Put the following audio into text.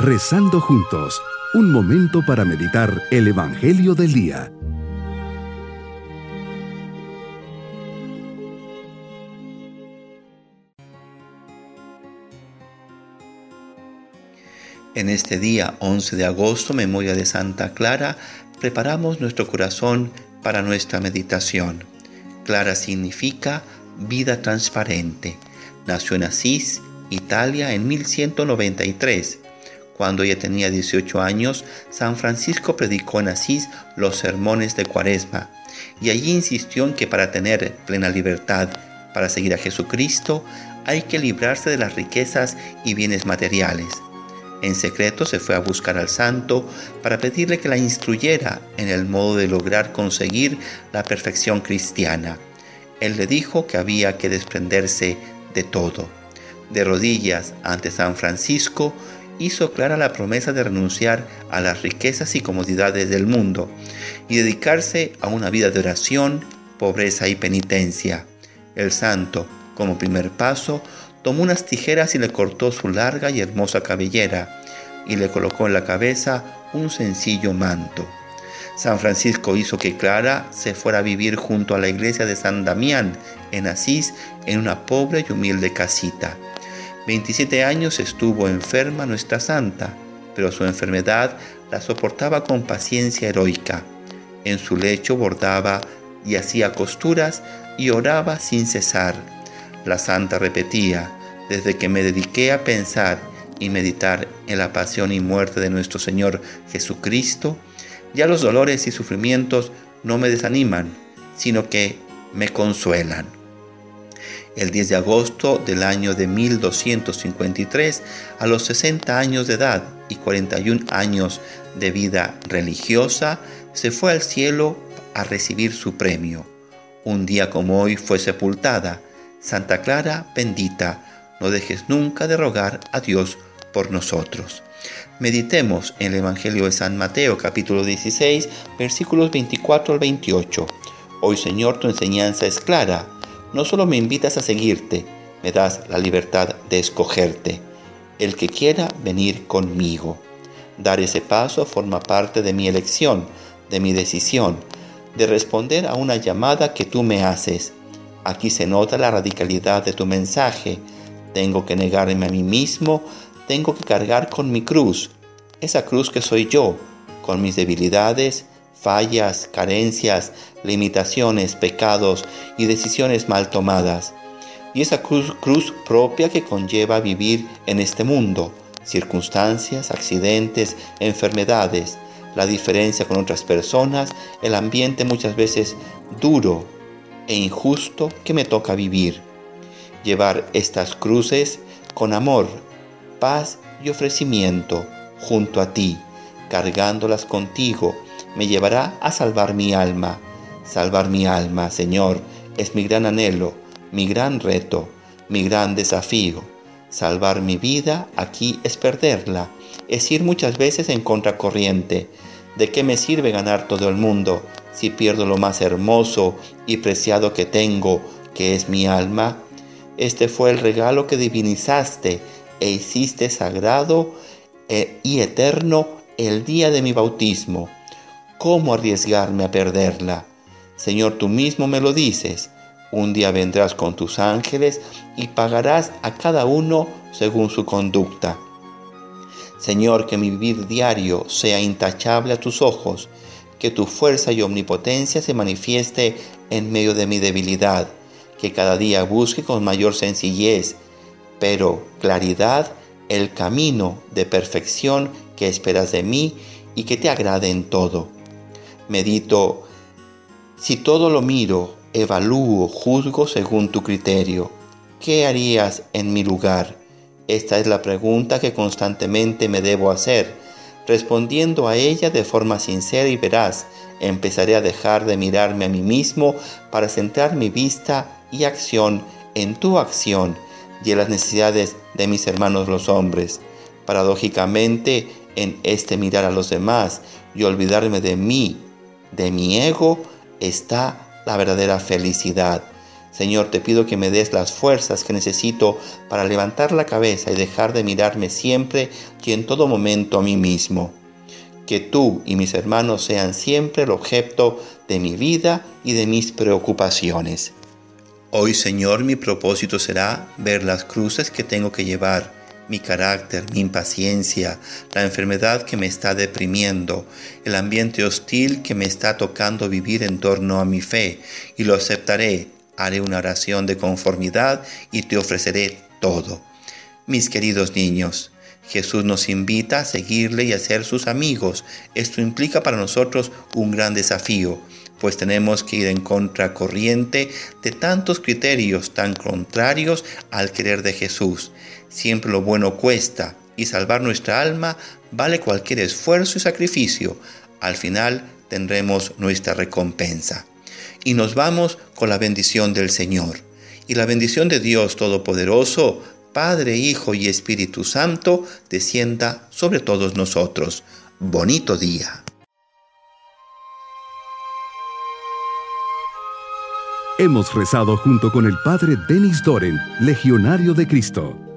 Rezando juntos, un momento para meditar el Evangelio del Día. En este día 11 de agosto, memoria de Santa Clara, preparamos nuestro corazón para nuestra meditación. Clara significa vida transparente. Nació en Asís, Italia, en 1193 cuando ella tenía 18 años, San Francisco predicó en Asís los sermones de Cuaresma y allí insistió en que para tener plena libertad para seguir a Jesucristo hay que librarse de las riquezas y bienes materiales. En secreto se fue a buscar al santo para pedirle que la instruyera en el modo de lograr conseguir la perfección cristiana. Él le dijo que había que desprenderse de todo. De rodillas ante San Francisco, hizo clara la promesa de renunciar a las riquezas y comodidades del mundo y dedicarse a una vida de oración, pobreza y penitencia. El santo, como primer paso, tomó unas tijeras y le cortó su larga y hermosa cabellera y le colocó en la cabeza un sencillo manto. San Francisco hizo que Clara se fuera a vivir junto a la iglesia de San Damián en Asís en una pobre y humilde casita. 27 años estuvo enferma nuestra santa, pero su enfermedad la soportaba con paciencia heroica. En su lecho bordaba y hacía costuras y oraba sin cesar. La santa repetía, desde que me dediqué a pensar y meditar en la pasión y muerte de nuestro Señor Jesucristo, ya los dolores y sufrimientos no me desaniman, sino que me consuelan. El 10 de agosto del año de 1253, a los 60 años de edad y 41 años de vida religiosa, se fue al cielo a recibir su premio. Un día como hoy fue sepultada. Santa Clara bendita, no dejes nunca de rogar a Dios por nosotros. Meditemos en el Evangelio de San Mateo capítulo 16 versículos 24 al 28. Hoy Señor tu enseñanza es clara no solo me invitas a seguirte, me das la libertad de escogerte. El que quiera venir conmigo. Dar ese paso forma parte de mi elección, de mi decisión, de responder a una llamada que tú me haces. Aquí se nota la radicalidad de tu mensaje. Tengo que negarme a mí mismo, tengo que cargar con mi cruz, esa cruz que soy yo, con mis debilidades, fallas, carencias, limitaciones, pecados y decisiones mal tomadas. Y esa cruz, propia que conlleva vivir en este mundo, circunstancias, accidentes, enfermedades, la diferencia con otras personas, el ambiente muchas veces duro e injusto que me toca vivir. Llevar estas cruces con amor, paz y ofrecimiento junto a ti, cargándolas contigo me llevará a salvar mi alma. Salvar mi alma, Señor, es mi gran anhelo, mi gran reto, mi gran desafío. Salvar mi vida aquí es perderla, es ir muchas veces en contracorriente. ¿De qué me sirve ganar todo el mundo si pierdo lo más hermoso y preciado que tengo, que es mi alma? Este fue el regalo que divinizaste e hiciste sagrado eh, y eterno el día de mi bautismo. ¿Cómo arriesgarme a perderla? Señor, tú mismo me lo dices. Un día vendrás con tus ángeles y pagarás a cada uno según su conducta. Señor, que mi vivir diario sea intachable a tus ojos, que tu fuerza y omnipotencia se manifieste en medio de mi debilidad, que cada día busque con mayor sencillez, pero claridad, el camino de perfección que esperas de mí y que te agrade en todo medito, si todo lo miro, evalúo, juzgo según tu criterio, ¿qué harías en mi lugar? Esta es la pregunta que constantemente me debo hacer. Respondiendo a ella de forma sincera y veraz, empezaré a dejar de mirarme a mí mismo para centrar mi vista y acción en tu acción y en las necesidades de mis hermanos los hombres. Paradójicamente, en este mirar a los demás y olvidarme de mí de mi ego está la verdadera felicidad. Señor, te pido que me des las fuerzas que necesito para levantar la cabeza y dejar de mirarme siempre y en todo momento a mí mismo. Que tú y mis hermanos sean siempre el objeto de mi vida y de mis preocupaciones. Hoy, Señor, mi propósito será ver las cruces que tengo que llevar, mi carácter, mi impaciencia, la enfermedad que me está deprimiendo, el ambiente hostil que me está tocando vivir en torno a mi fe, y lo aceptaré. Haré una oración de conformidad y te ofreceré todo. Mis queridos niños, Jesús nos invita a seguirle y a ser sus amigos. Esto implica para nosotros un gran desafío pues tenemos que ir en contracorriente de tantos criterios tan contrarios al querer de Jesús. Siempre lo bueno cuesta y salvar nuestra alma vale cualquier esfuerzo y sacrificio. Al final tendremos nuestra recompensa. Y nos vamos con la bendición del Señor. Y la bendición de Dios Todopoderoso, Padre, Hijo y Espíritu Santo, descienda sobre todos nosotros. Bonito día. Hemos rezado junto con el Padre Denis Doren, Legionario de Cristo.